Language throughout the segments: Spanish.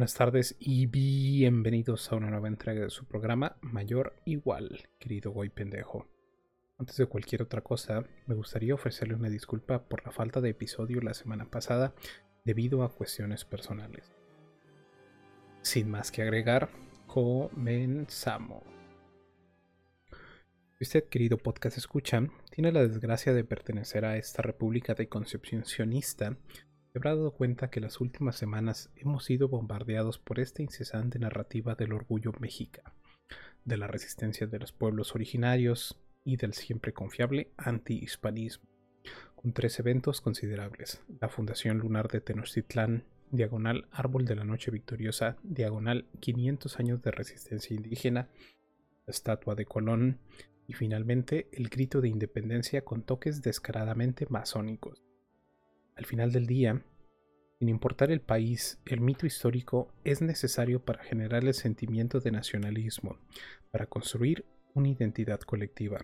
Buenas tardes y bienvenidos a una nueva entrega de su programa Mayor Igual, querido Goy Pendejo. Antes de cualquier otra cosa, me gustaría ofrecerle una disculpa por la falta de episodio la semana pasada debido a cuestiones personales. Sin más que agregar, comenzamos. Usted, querido podcast escucha, tiene la desgracia de pertenecer a esta república de concepción habrá dado cuenta que las últimas semanas hemos sido bombardeados por esta incesante narrativa del orgullo mexica, de la resistencia de los pueblos originarios y del siempre confiable anti-hispanismo, con tres eventos considerables: la Fundación Lunar de Tenochtitlán, diagonal Árbol de la Noche Victoriosa, diagonal 500 años de resistencia indígena, la estatua de Colón y finalmente el grito de independencia con toques descaradamente masónicos. Al final del día, sin importar el país, el mito histórico es necesario para generar el sentimiento de nacionalismo, para construir una identidad colectiva.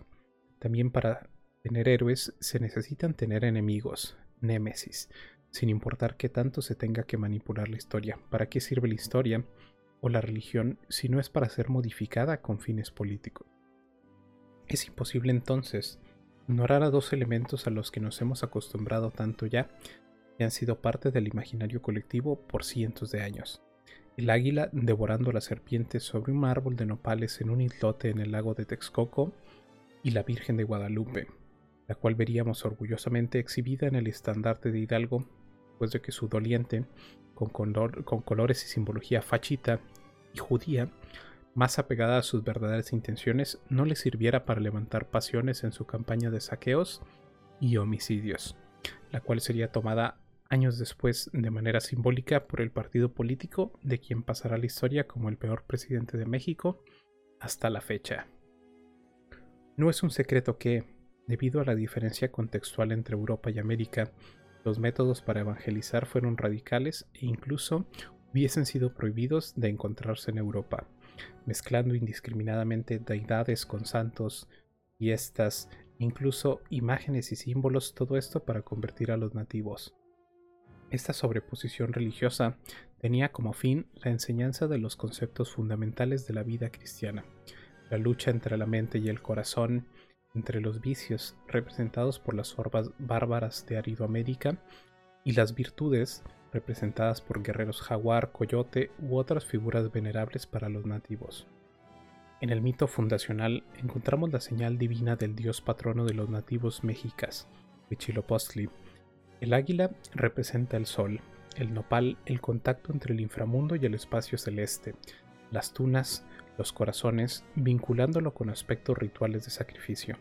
También para tener héroes se necesitan tener enemigos, némesis, sin importar qué tanto se tenga que manipular la historia. ¿Para qué sirve la historia o la religión si no es para ser modificada con fines políticos? Es imposible entonces ignorar a dos elementos a los que nos hemos acostumbrado tanto ya y han sido parte del imaginario colectivo por cientos de años. El águila devorando la serpiente sobre un árbol de nopales en un islote en el lago de Texcoco y la Virgen de Guadalupe, la cual veríamos orgullosamente exhibida en el estandarte de Hidalgo, después de que su doliente, con, con colores y simbología fachita y judía, más apegada a sus verdaderas intenciones, no le sirviera para levantar pasiones en su campaña de saqueos y homicidios, la cual sería tomada años después de manera simbólica por el partido político de quien pasará la historia como el peor presidente de México hasta la fecha. No es un secreto que, debido a la diferencia contextual entre Europa y América, los métodos para evangelizar fueron radicales e incluso hubiesen sido prohibidos de encontrarse en Europa mezclando indiscriminadamente deidades con santos, fiestas, incluso imágenes y símbolos, todo esto para convertir a los nativos. Esta sobreposición religiosa tenía como fin la enseñanza de los conceptos fundamentales de la vida cristiana, la lucha entre la mente y el corazón, entre los vicios representados por las orbas bárbaras de Aridoamérica y las virtudes representadas por guerreros jaguar, coyote u otras figuras venerables para los nativos. En el mito fundacional encontramos la señal divina del dios patrono de los nativos mexicas, Huitzilopochtli. El águila representa el sol, el nopal el contacto entre el inframundo y el espacio celeste, las tunas, los corazones, vinculándolo con aspectos rituales de sacrificio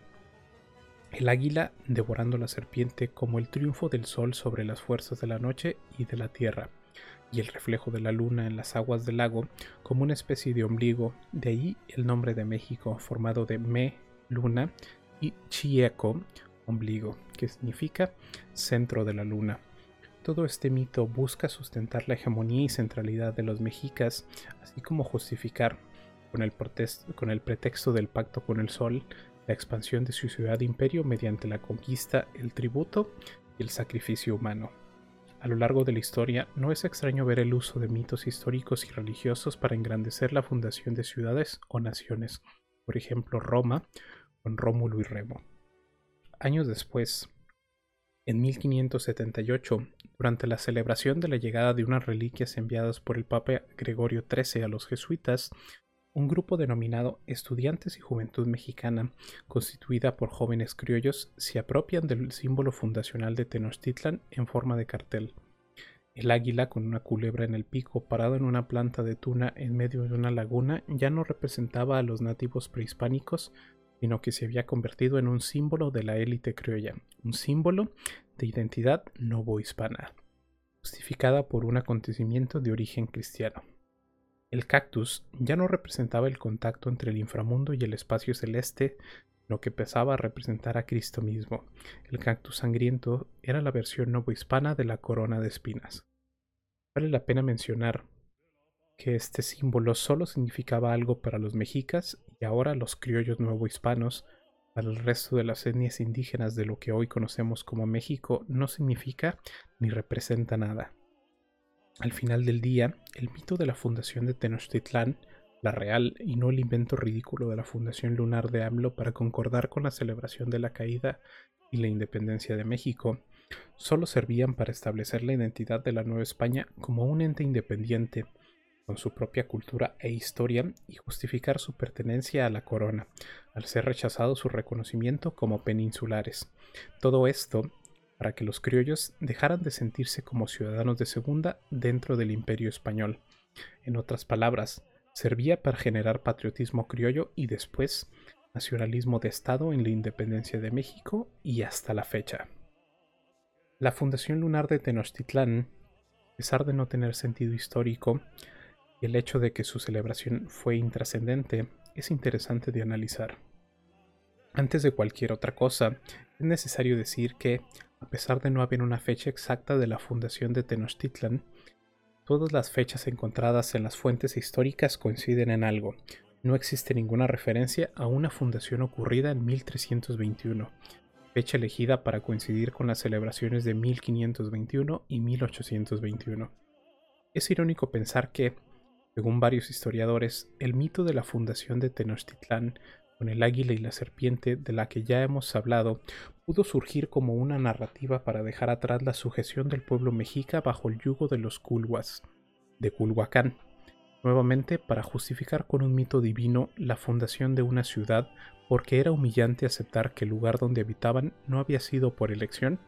el águila devorando la serpiente como el triunfo del sol sobre las fuerzas de la noche y de la tierra, y el reflejo de la luna en las aguas del lago como una especie de ombligo, de ahí el nombre de México formado de Me, luna, y Chieco, ombligo, que significa centro de la luna. Todo este mito busca sustentar la hegemonía y centralidad de los mexicas, así como justificar, con el, con el pretexto del pacto con el sol, la expansión de su ciudad imperio mediante la conquista, el tributo y el sacrificio humano. A lo largo de la historia no es extraño ver el uso de mitos históricos y religiosos para engrandecer la fundación de ciudades o naciones, por ejemplo Roma con Rómulo y Remo. Años después, en 1578, durante la celebración de la llegada de unas reliquias enviadas por el Papa Gregorio XIII a los jesuitas, un grupo denominado Estudiantes y Juventud Mexicana, constituida por jóvenes criollos, se apropian del símbolo fundacional de Tenochtitlan en forma de cartel. El águila con una culebra en el pico parado en una planta de tuna en medio de una laguna ya no representaba a los nativos prehispánicos, sino que se había convertido en un símbolo de la élite criolla, un símbolo de identidad novohispana, justificada por un acontecimiento de origen cristiano. El cactus ya no representaba el contacto entre el inframundo y el espacio celeste, lo que pesaba a representar a Cristo mismo. El cactus sangriento era la versión novohispana de la corona de espinas. Vale la pena mencionar que este símbolo solo significaba algo para los mexicas y ahora los criollos novohispanos, para el resto de las etnias indígenas de lo que hoy conocemos como México, no significa ni representa nada. Al final del día, el mito de la fundación de Tenochtitlán, la real y no el invento ridículo de la fundación lunar de AMLO para concordar con la celebración de la caída y la independencia de México, solo servían para establecer la identidad de la Nueva España como un ente independiente, con su propia cultura e historia, y justificar su pertenencia a la corona, al ser rechazado su reconocimiento como peninsulares. Todo esto para que los criollos dejaran de sentirse como ciudadanos de segunda dentro del imperio español. En otras palabras, servía para generar patriotismo criollo y después nacionalismo de Estado en la independencia de México y hasta la fecha. La Fundación Lunar de Tenochtitlán, a pesar de no tener sentido histórico, y el hecho de que su celebración fue intrascendente, es interesante de analizar. Antes de cualquier otra cosa, es necesario decir que, a pesar de no haber una fecha exacta de la fundación de Tenochtitlan, todas las fechas encontradas en las fuentes históricas coinciden en algo. No existe ninguna referencia a una fundación ocurrida en 1321, fecha elegida para coincidir con las celebraciones de 1521 y 1821. Es irónico pensar que, según varios historiadores, el mito de la fundación de Tenochtitlán con el águila y la serpiente de la que ya hemos hablado, pudo surgir como una narrativa para dejar atrás la sujeción del pueblo mexica bajo el yugo de los culhuas, de Culhuacán, nuevamente para justificar con un mito divino la fundación de una ciudad porque era humillante aceptar que el lugar donde habitaban no había sido por elección,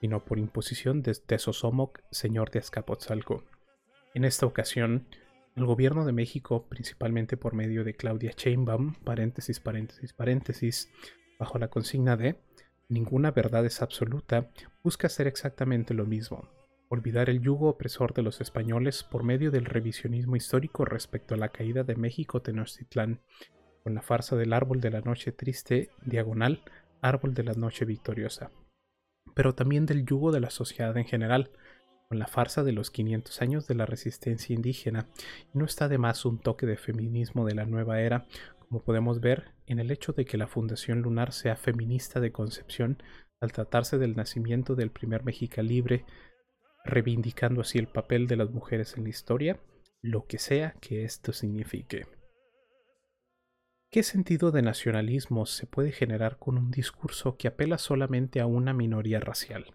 sino por imposición de Tezosomoc, señor de Azcapotzalco. En esta ocasión, el gobierno de México, principalmente por medio de Claudia Sheinbaum, paréntesis, paréntesis, paréntesis, bajo la consigna de ninguna verdad es absoluta, busca hacer exactamente lo mismo, olvidar el yugo opresor de los españoles por medio del revisionismo histórico respecto a la caída de México Tenochtitlán, con la farsa del árbol de la noche triste, diagonal, árbol de la noche victoriosa, pero también del yugo de la sociedad en general, con la farsa de los 500 años de la resistencia indígena, y no está de más un toque de feminismo de la nueva era, como podemos ver en el hecho de que la Fundación Lunar sea feminista de concepción al tratarse del nacimiento del primer México libre, reivindicando así el papel de las mujeres en la historia, lo que sea que esto signifique. ¿Qué sentido de nacionalismo se puede generar con un discurso que apela solamente a una minoría racial?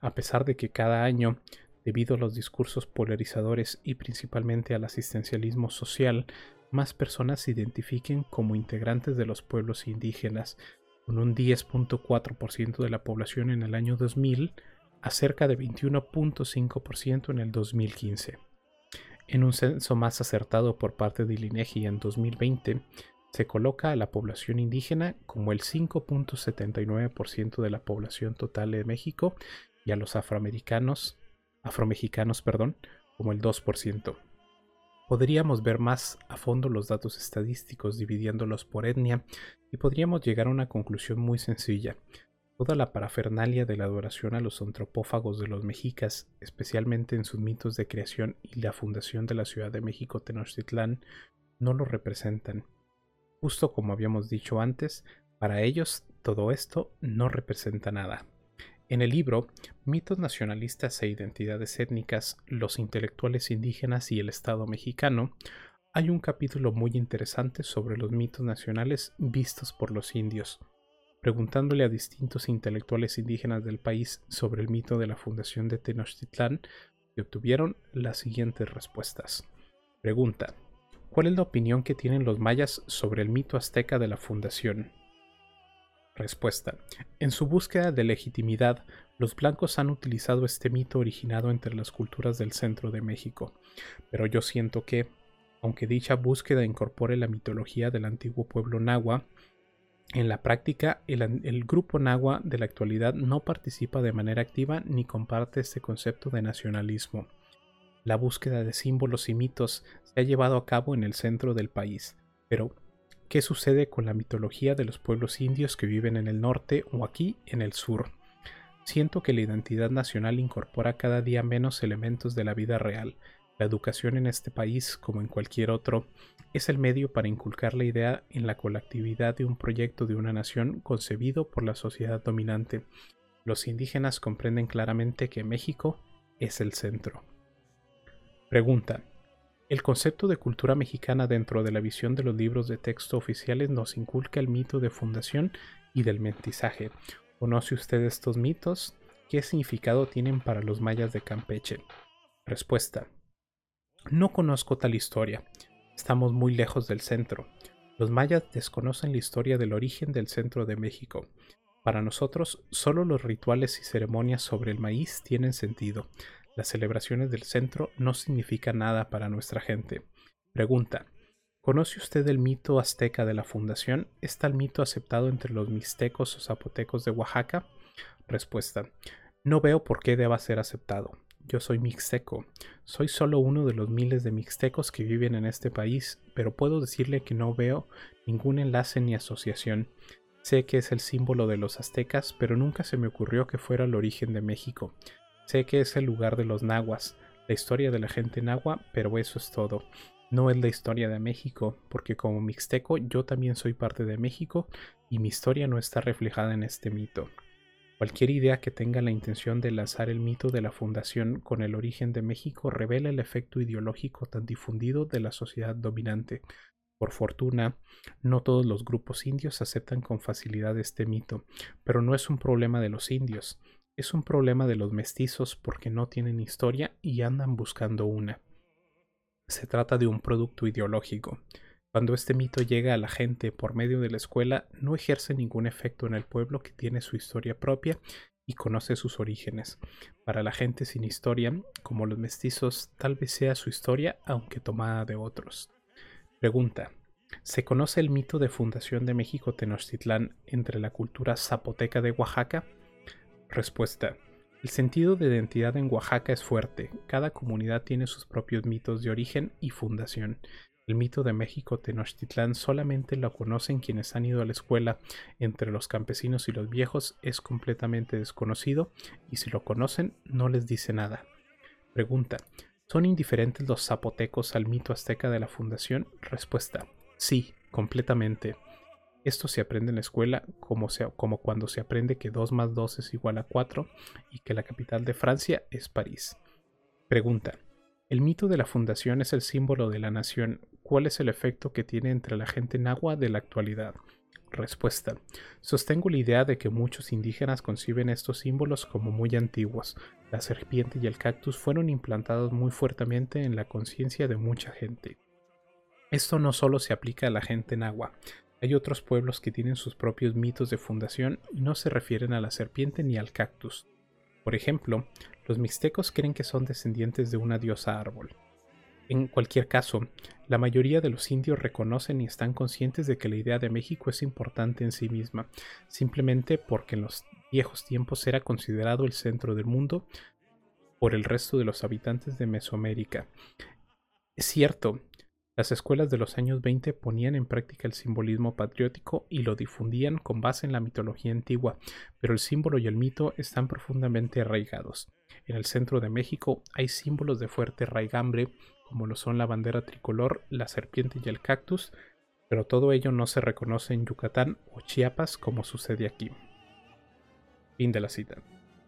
A pesar de que cada año Debido a los discursos polarizadores y principalmente al asistencialismo social, más personas se identifiquen como integrantes de los pueblos indígenas, con un 10.4% de la población en el año 2000 a cerca de 21.5% en el 2015. En un censo más acertado por parte de INEGI en 2020, se coloca a la población indígena como el 5.79% de la población total de México y a los afroamericanos afromexicanos, perdón, como el 2%. Podríamos ver más a fondo los datos estadísticos dividiéndolos por etnia y podríamos llegar a una conclusión muy sencilla. Toda la parafernalia de la adoración a los antropófagos de los mexicas, especialmente en sus mitos de creación y la fundación de la Ciudad de México Tenochtitlán, no lo representan. Justo como habíamos dicho antes, para ellos todo esto no representa nada. En el libro Mitos nacionalistas e identidades étnicas, los intelectuales indígenas y el Estado mexicano, hay un capítulo muy interesante sobre los mitos nacionales vistos por los indios, preguntándole a distintos intelectuales indígenas del país sobre el mito de la fundación de Tenochtitlán y obtuvieron las siguientes respuestas. Pregunta: ¿Cuál es la opinión que tienen los mayas sobre el mito azteca de la fundación? Respuesta. En su búsqueda de legitimidad, los blancos han utilizado este mito originado entre las culturas del centro de México, pero yo siento que, aunque dicha búsqueda incorpore la mitología del antiguo pueblo nahua, en la práctica el, el, grupo nahua de la actualidad no participa de manera activa ni comparte este concepto de nacionalismo. La búsqueda de símbolos y mitos se ha llevado a cabo en el centro del país, pero qué sucede con la mitología de los pueblos indios que viven en el norte o aquí en el sur. Siento que la identidad nacional incorpora cada día menos elementos de la vida real. La educación en este país, como en cualquier otro, es el medio para inculcar la idea en la colectividad de un proyecto de una nación concebido por la sociedad dominante. Los indígenas comprenden claramente que México es el centro. Pregunta. El concepto de cultura mexicana dentro de la visión de los libros de texto oficiales nos inculca el mito de fundación y del mestizaje. ¿Conoce usted estos mitos? ¿Qué significado tienen para los mayas de Campeche? Respuesta. No conozco tal historia. Estamos muy lejos del centro. Los mayas desconocen la historia del origen del centro de México. Para nosotros, solo los rituales y ceremonias sobre el maíz tienen sentido. Las celebraciones del centro no significan nada para nuestra gente. Pregunta. ¿Conoce usted el mito azteca de la fundación? ¿Está el mito aceptado entre los mixtecos o zapotecos de Oaxaca? Respuesta. No veo por qué deba ser aceptado. Yo soy mixteco. Soy solo uno de los miles de mixtecos que viven en este país, pero puedo decirle que no veo ningún enlace ni asociación. Sé que es el símbolo de los aztecas, pero nunca se me ocurrió que fuera el origen de México. Sé que es el lugar de los nahuas, la historia de la gente nahua, pero eso es todo. No es la historia de México, porque como mixteco yo también soy parte de México y mi historia no está reflejada en este mito. Cualquier idea que tenga la intención de lanzar el mito de la fundación con el origen de México revela el efecto ideológico tan difundido de la sociedad dominante. Por fortuna, no todos los grupos indios aceptan con facilidad este mito, pero no es un problema de los indios, es un problema de los mestizos porque no tienen historia y andan buscando una. Se trata de un producto ideológico. Cuando este mito llega a la gente por medio de la escuela, no ejerce ningún efecto en el pueblo que tiene su historia propia y conoce sus orígenes. Para la gente sin historia, como los mestizos, tal vez sea su historia, aunque tomada de otros. Pregunta. ¿Se conoce el mito de fundación de México Tenochtitlán entre la cultura zapoteca de Oaxaca? Respuesta. El sentido de identidad en Oaxaca es fuerte. Cada comunidad tiene sus propios mitos de origen y fundación. El mito de México Tenochtitlán solamente lo conocen quienes han ido a la escuela. Entre los campesinos y los viejos es completamente desconocido y si lo conocen no les dice nada. Pregunta. ¿Son indiferentes los zapotecos al mito azteca de la fundación? Respuesta. Sí, completamente. Esto se aprende en la escuela como, cuando se aprende que 2 más 2 es igual a 4 y que la capital de Francia es París. Pregunta. El mito de la fundación es el símbolo de la nación. ¿Cuál es el efecto que tiene entre la gente nahua de la actualidad? Respuesta. Sostengo la idea de que muchos indígenas conciben estos símbolos como muy antiguos. La serpiente y el cactus fueron implantados muy fuertemente en la conciencia de mucha gente. Esto no solo se aplica a la gente nahua. Hay otros pueblos que tienen sus propios mitos de fundación y no se refieren a la serpiente ni al cactus. Por ejemplo, los mixtecos creen que son descendientes de una diosa árbol. En cualquier caso, la mayoría de los indios reconocen y están conscientes de que la idea de México es importante en sí misma, simplemente porque en los viejos tiempos era considerado el centro del mundo por el resto de los habitantes de Mesoamérica. Es cierto, las escuelas de los años 20 ponían en práctica el simbolismo patriótico y lo difundían con base en la mitología antigua, pero el símbolo y el mito están profundamente arraigados. En el centro de México hay símbolos de fuerte raigambre, como lo son la bandera tricolor, la serpiente y el cactus, pero todo ello no se reconoce en Yucatán o Chiapas como sucede aquí. Fin de la cita.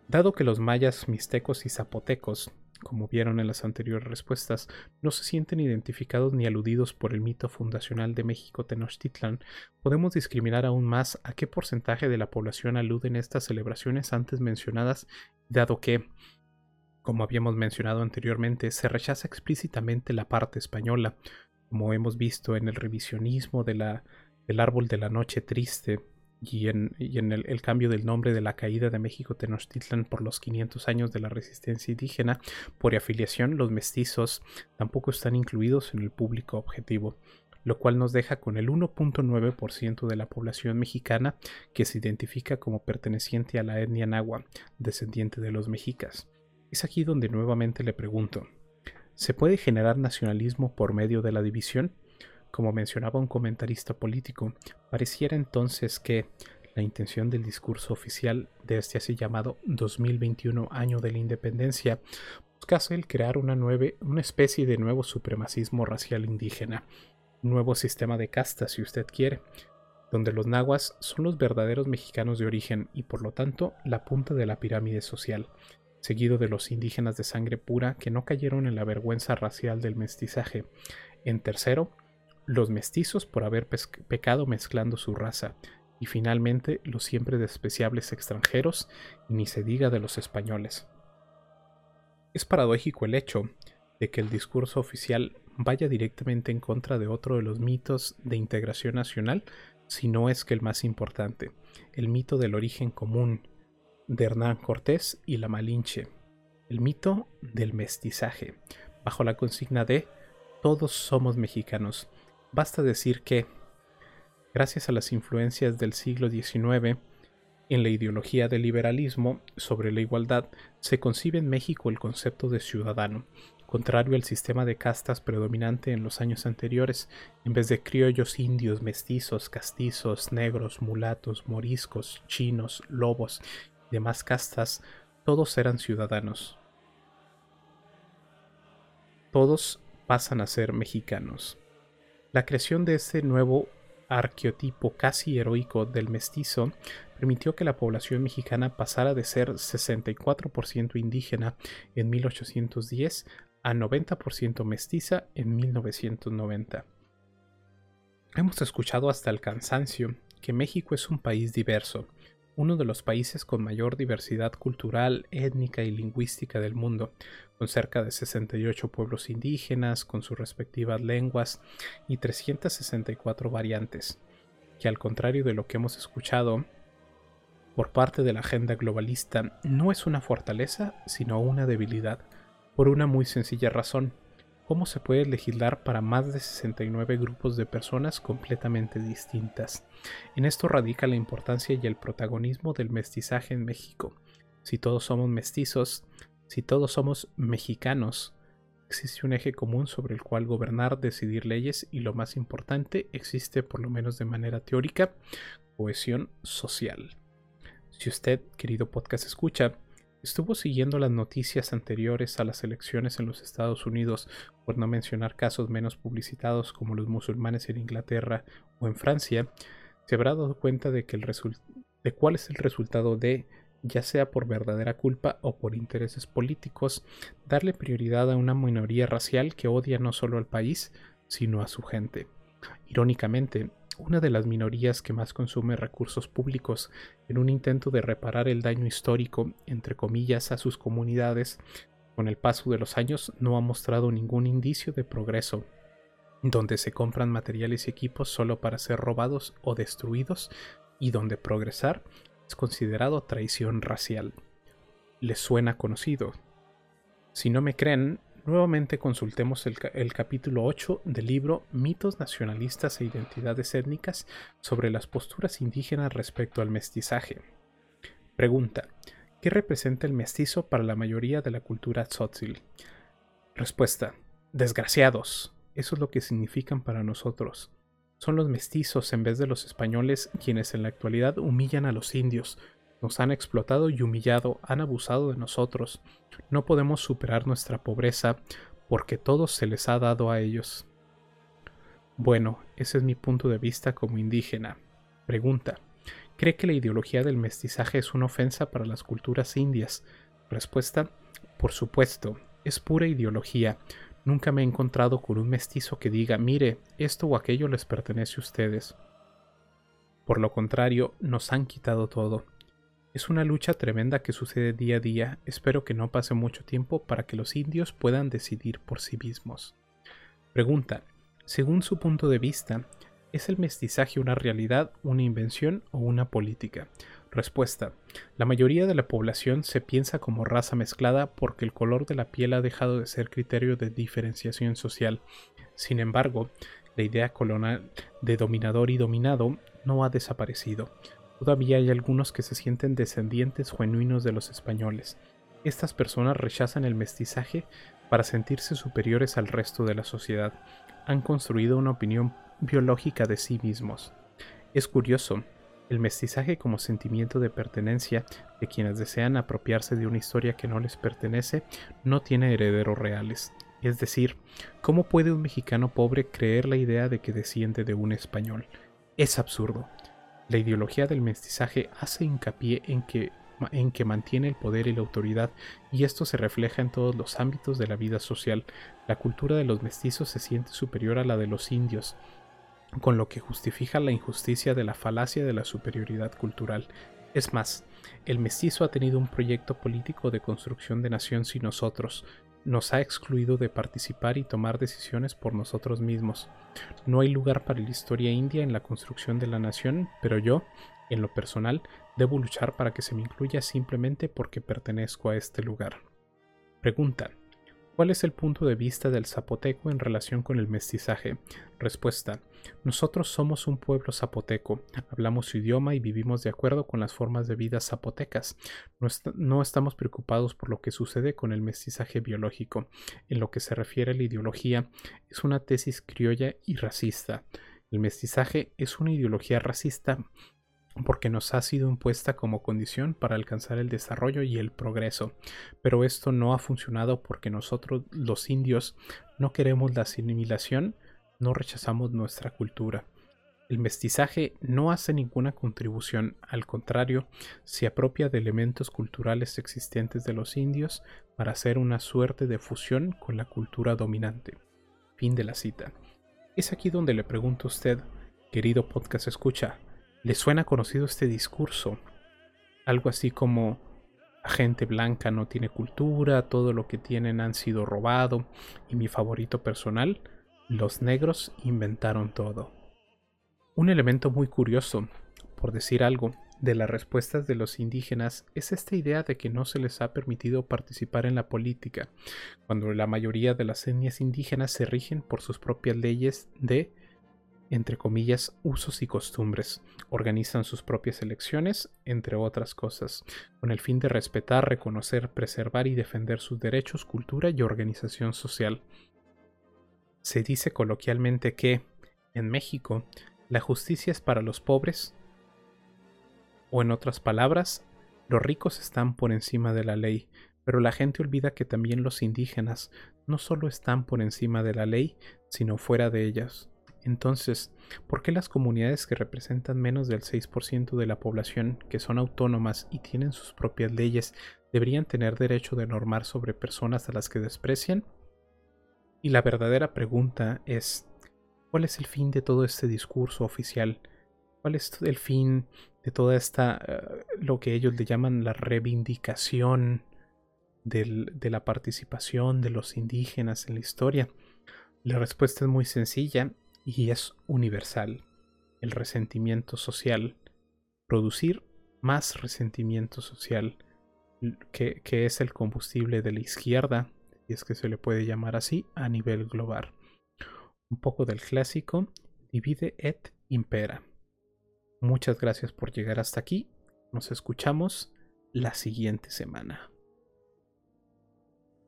Dado que los mayas, mixtecos y zapotecos como vieron en las anteriores respuestas, no se sienten identificados ni aludidos por el mito fundacional de México Tenochtitlan, podemos discriminar aún más a qué porcentaje de la población aluden estas celebraciones antes mencionadas, dado que, como habíamos mencionado anteriormente, se rechaza explícitamente la parte española, como hemos visto en el revisionismo de la, del árbol de la noche triste y en, el, cambio del nombre de la caída de México Tenochtitlan por los 500 años de la resistencia indígena, por afiliación los mestizos tampoco están incluidos en el público objetivo, lo cual nos deja con el 1.9% de la población mexicana que se identifica como perteneciente a la etnia nahua, descendiente de los mexicas. Es aquí donde nuevamente le pregunto, ¿se puede generar nacionalismo por medio de la división? Como mencionaba un comentarista político, pareciera entonces que la intención del discurso oficial de este así llamado 2021 año de la independencia buscase el crear una, una especie de nuevo supremacismo racial indígena, un nuevo sistema de castas si usted quiere, donde los nahuas son los verdaderos mexicanos de origen y por lo tanto la punta de la pirámide social. seguido de los indígenas de sangre pura que no cayeron en la vergüenza racial del mestizaje. En tercero, los mestizos por haber pecado mezclando su raza. Y finalmente, los siempre despreciables extranjeros, y ni se diga de los españoles. Es paradójico el hecho de que el discurso oficial vaya directamente en contra de otro de los mitos de integración nacional, si no es que el más importante, el mito del origen común de Hernán Cortés y la Malinche, el mito del mestizaje, bajo la consigna de todos somos mexicanos. Basta decir que, gracias a las influencias del siglo XIX, en la ideología del liberalismo sobre la igualdad se concibe en México el concepto de ciudadano, contrario al sistema de castas predominante en los años anteriores, en vez de criollos indios, mestizos, castizos, negros, mulatos, moriscos, chinos, lobos y demás castas, todos eran ciudadanos. Todos pasan a ser mexicanos. La creación de este nuevo arqueotipo casi heroico del mestizo permitió que la población mexicana pasara de ser 64% indígena en 1810 a 90% mestiza en 1990. Hemos escuchado hasta el cansancio que México es un país diverso, uno de los países con mayor diversidad cultural, étnica y lingüística del mundo, con cerca de 68 pueblos indígenas, con sus respectivas lenguas y 364 variantes, que al contrario de lo que hemos escuchado por parte de la agenda globalista, no es una fortaleza, sino una debilidad, por una muy sencilla razón. ¿Cómo se puede legislar para más de 69 grupos de personas completamente distintas? En esto radica la importancia y el protagonismo del mestizaje en México. Si todos somos mestizos, si todos somos mexicanos, existe un eje común sobre el cual gobernar, decidir leyes y lo más importante, existe por lo menos de manera teórica, cohesión social. Si usted, querido podcast escucha, estuvo siguiendo las noticias anteriores a las elecciones en los Estados Unidos, por no mencionar casos menos publicitados como los musulmanes en Inglaterra o en Francia, se habrá dado cuenta de, que el de cuál es el resultado de, ya sea por verdadera culpa o por intereses políticos, darle prioridad a una minoría racial que odia no solo al país, sino a su gente. Irónicamente, una de las minorías que más consume recursos públicos en un intento de reparar el daño histórico, entre comillas, a sus comunidades, con el paso de los años no ha mostrado ningún indicio de progreso, donde se compran materiales y equipos solo para ser robados o destruidos y donde progresar es considerado traición racial. ¿Les suena conocido? Si no me creen, Nuevamente consultemos el, capítulo 8 del libro Mitos nacionalistas e identidades étnicas sobre las posturas indígenas respecto al mestizaje. Pregunta. ¿Qué representa el mestizo para la mayoría de la cultura tzotzil? Respuesta. Desgraciados. Eso es lo que significan para nosotros. Son los mestizos en vez de los españoles quienes en la actualidad humillan a los indios, nos han explotado y humillado, han abusado de nosotros. No podemos superar nuestra pobreza porque todo se les ha dado a ellos. Bueno, ese es mi punto de vista como indígena. Pregunta. ¿Cree que la ideología del mestizaje es una ofensa para las culturas indias? Respuesta. Por supuesto, es pura ideología. Nunca me he encontrado con un mestizo que diga, mire, esto o aquello les pertenece a ustedes. Por lo contrario, nos han quitado todo. Es una lucha tremenda que sucede día a día, espero que no pase mucho tiempo para que los indios puedan decidir por sí mismos. Pregunta, según su punto de vista, ¿es el mestizaje una realidad, una invención o una política? Respuesta. La mayoría de la población se piensa como raza mezclada porque el color de la piel ha dejado de ser criterio de diferenciación social. Sin embargo, la idea colonial de dominador y dominado no ha desaparecido. Todavía hay algunos que se sienten descendientes genuinos de los españoles. Estas personas rechazan el mestizaje para sentirse superiores al resto de la sociedad. Han construido una opinión biológica de sí mismos. Es curioso, el mestizaje como sentimiento de pertenencia de quienes desean apropiarse de una historia que no les pertenece no tiene herederos reales. Es decir, ¿cómo puede un mexicano pobre creer la idea de que desciende de un español? Es absurdo. La ideología del mestizaje hace hincapié en que en que mantiene el poder y la autoridad, y esto se refleja en todos los ámbitos de la vida social. La cultura de los mestizos se siente superior a la de los indios, con lo que justifica la injusticia de la falacia de la superioridad cultural. Es más, el mestizo ha tenido un proyecto político de construcción de nación sin nosotros, nos ha excluido de participar y tomar decisiones por nosotros mismos. No hay lugar para la historia india en la construcción de la nación, pero yo, en lo personal, debo luchar para que se me incluya simplemente porque pertenezco a este lugar. Pregunta. ¿Cuál es el punto de vista del zapoteco en relación con el mestizaje? Respuesta. Nosotros somos un pueblo zapoteco, hablamos su idioma y vivimos de acuerdo con las formas de vida zapotecas. No, estamos preocupados por lo que sucede con el mestizaje biológico. En lo que se refiere a la ideología, es una tesis criolla y racista. El mestizaje es una ideología racista porque nos ha sido impuesta como condición para alcanzar el desarrollo y el progreso. Pero esto no ha funcionado porque nosotros los indios no queremos la asimilación, no rechazamos nuestra cultura. El mestizaje no hace ninguna contribución, al contrario, se apropia de elementos culturales existentes de los indios para hacer una suerte de fusión con la cultura dominante. Fin de la cita. Es aquí donde le pregunto a usted, querido podcast escucha, ¿Le suena conocido este discurso? Algo así como la gente blanca no tiene cultura, todo lo que tienen han sido robado y mi favorito personal, los negros inventaron todo. Un elemento muy curioso, por decir algo, de las respuestas de los indígenas es esta idea de que no se les ha permitido participar en la política, cuando la mayoría de las etnias indígenas se rigen por sus propias leyes de entre comillas, usos y costumbres, organizan sus propias elecciones, entre otras cosas, con el fin de respetar, reconocer, preservar y defender sus derechos, cultura y organización social. Se dice coloquialmente que, en México, la justicia es para los pobres, o en otras palabras, los ricos están por encima de la ley, pero la gente olvida que también los indígenas no solo están por encima de la ley, sino fuera de ellas. Entonces, ¿por qué las comunidades que representan menos del 6% de la población, que son autónomas y tienen sus propias leyes, deberían tener derecho de normar sobre personas a las que desprecian? Y la verdadera pregunta es, ¿cuál es el fin de todo este discurso oficial? ¿Cuál es el fin de toda esta, eh, lo que ellos le llaman la reivindicación de la participación de los indígenas en la historia? La respuesta es muy sencilla y es universal. El resentimiento social. Producir más resentimiento social, que, que, es el combustible de la izquierda, y es que se le puede llamar así, a nivel global. Un poco del clásico, divide et impera. Muchas gracias por llegar hasta aquí. Nos escuchamos la siguiente semana.